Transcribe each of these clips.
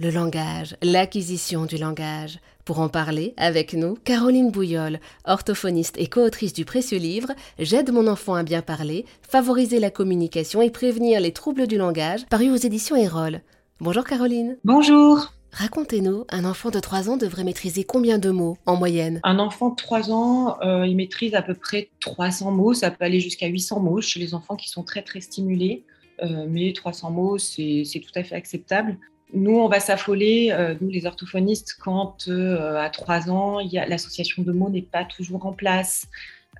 Le langage, l'acquisition du langage. Pour en parler, avec nous, Caroline Bouillol, orthophoniste et co-autrice du précieux livre J'aide mon enfant à bien parler, favoriser la communication et prévenir les troubles du langage, paru aux éditions Erol. Bonjour Caroline. Bonjour. Racontez-nous, un enfant de 3 ans devrait maîtriser combien de mots en moyenne? Un enfant de 3 ans, euh, il maîtrise à peu près 300 mots, ça peut aller jusqu'à 800 mots chez les enfants qui sont très très stimulés. Euh, mais 300 mots, c'est tout à fait acceptable. Nous, on va s'affoler, euh, nous les orthophonistes, quand à 3 ans, l'association de mots n'est pas toujours en place,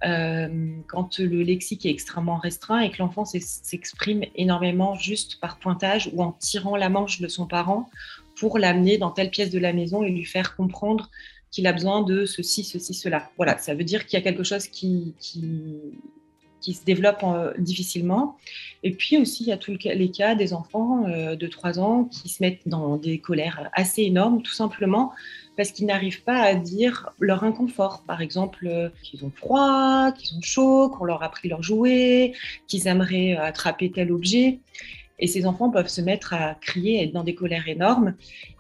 quand le lexique est extrêmement restreint et que l'enfant s'exprime énormément juste par pointage ou en tirant la manche de son parent pour l'amener dans telle pièce de la maison et lui faire comprendre qu'il a besoin de ceci, ceci, cela. Voilà, ça veut dire qu'il y a quelque chose qui, qui se développe euh, difficilement. Et puis aussi, il y a tous les cas des enfants euh, de 3 ans qui se mettent dans des colères assez énormes, tout simplement parce qu'ils n'arrivent pas à dire leur inconfort. Par exemple, euh, qu'ils ont froid, qu'ils ont chaud, qu'on leur a pris leur jouet, qu'ils aimeraient attraper tel objet. Et ces enfants peuvent se mettre à crier, être dans des colères énormes.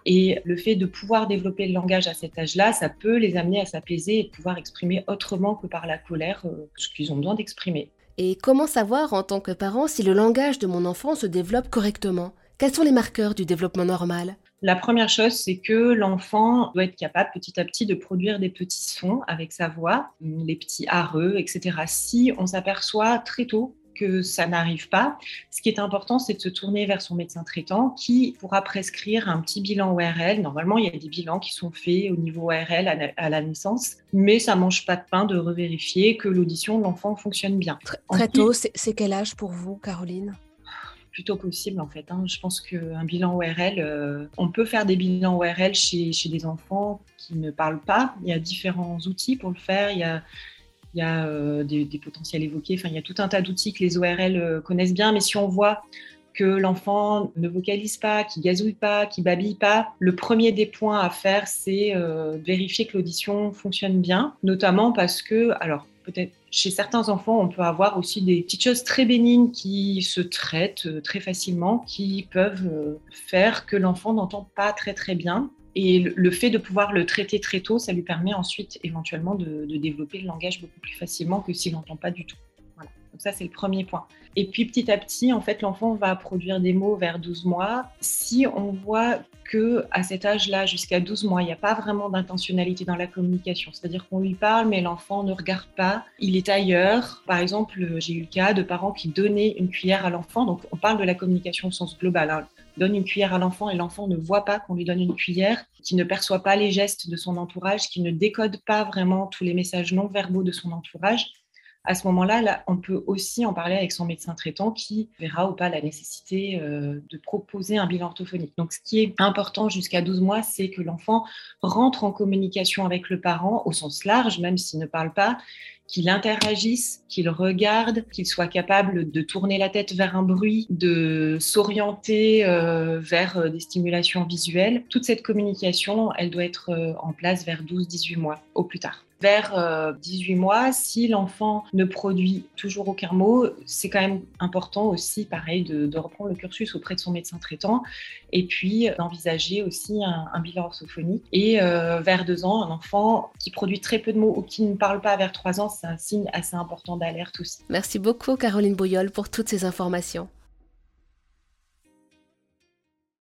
Et le fait de pouvoir développer le langage à cet âge-là, ça peut les amener à s'apaiser et pouvoir exprimer autrement que par la colère euh, ce qu'ils ont besoin d'exprimer. Et comment savoir en tant que parent si le langage de mon enfant se développe correctement? Quels sont les marqueurs du développement normal? La première chose, c'est que l'enfant doit être capable petit à petit de produire des petits sons avec sa voix, les petits areux, etc. Si on s'aperçoit très tôt que ça n'arrive pas, ce qui est important, c'est de se tourner vers son médecin traitant qui pourra prescrire un petit bilan ORL. Normalement, il y a des bilans qui sont faits au niveau ORL à la naissance, mais ça mange pas de pain de revérifier que l'audition de l'enfant fonctionne bien. Très, tôt, c'est quel âge pour vous, Caroline? Plutôt possible en fait. Hein. Je pense qu'un bilan ORL, euh, on peut faire des bilans ORL chez, chez des enfants qui ne parlent pas. Il y a différents outils pour le faire. Il y a, il y a euh, des, potentiels évoqués, enfin, il y a tout un tas d'outils que les ORL euh, connaissent bien, mais si on voit que l'enfant ne vocalise pas, qui gazouille pas, qui babille pas, le premier des points à faire, c'est euh, vérifier que l'audition fonctionne bien, notamment parce que, alors peut-être chez certains enfants, on peut avoir aussi des petites choses très bénignes qui se traitent très facilement, qui peuvent faire que l'enfant n'entend pas très très bien. Et le fait de pouvoir le traiter très tôt, ça lui permet ensuite éventuellement de, développer le langage beaucoup plus facilement que s'il n'entend pas du tout. Voilà. Donc ça, c'est le premier point. Et puis petit à petit, en fait, l'enfant va produire des mots vers 12 mois. Si on voit que à cet âge-là, jusqu'à 12 mois, il n'y a pas vraiment d'intentionnalité dans la communication, c'est-à-dire qu'on lui parle, mais l'enfant ne regarde pas, il est ailleurs. Par exemple, j'ai eu le cas de parents qui donnaient une cuillère à l'enfant. Donc, on parle de la communication au sens global. Hein donne une cuillère à l'enfant et l'enfant ne voit pas qu'on lui donne une cuillère, qui ne perçoit pas les gestes de son entourage, qui ne décode pas vraiment tous les messages non verbaux de son entourage, à ce moment-là, on peut aussi en parler avec son médecin traitant qui verra ou pas la nécessité euh, de proposer un bilan orthophonique. Donc, ce qui est important jusqu'à 12 mois, c'est que l'enfant rentre en communication avec le parent au sens large, même s'il ne parle pas, qu'il interagisse, qu'il regarde, qu'il soit capable de tourner la tête vers un bruit, de s'orienter euh, vers euh, des stimulations visuelles. Toute cette communication, elle doit être en place vers 12-18 mois au plus tard vers 18 mois, si l'enfant ne produit toujours aucun mot, c'est quand même important aussi, pareil, de, reprendre le cursus auprès de son médecin traitant et puis d'envisager aussi un, bilan orthophonique. Et vers 2 ans, un enfant qui produit très peu de mots ou qui ne parle pas vers 3 ans, c'est un signe assez important d'alerte aussi. Merci beaucoup Caroline Bouillol pour toutes ces informations.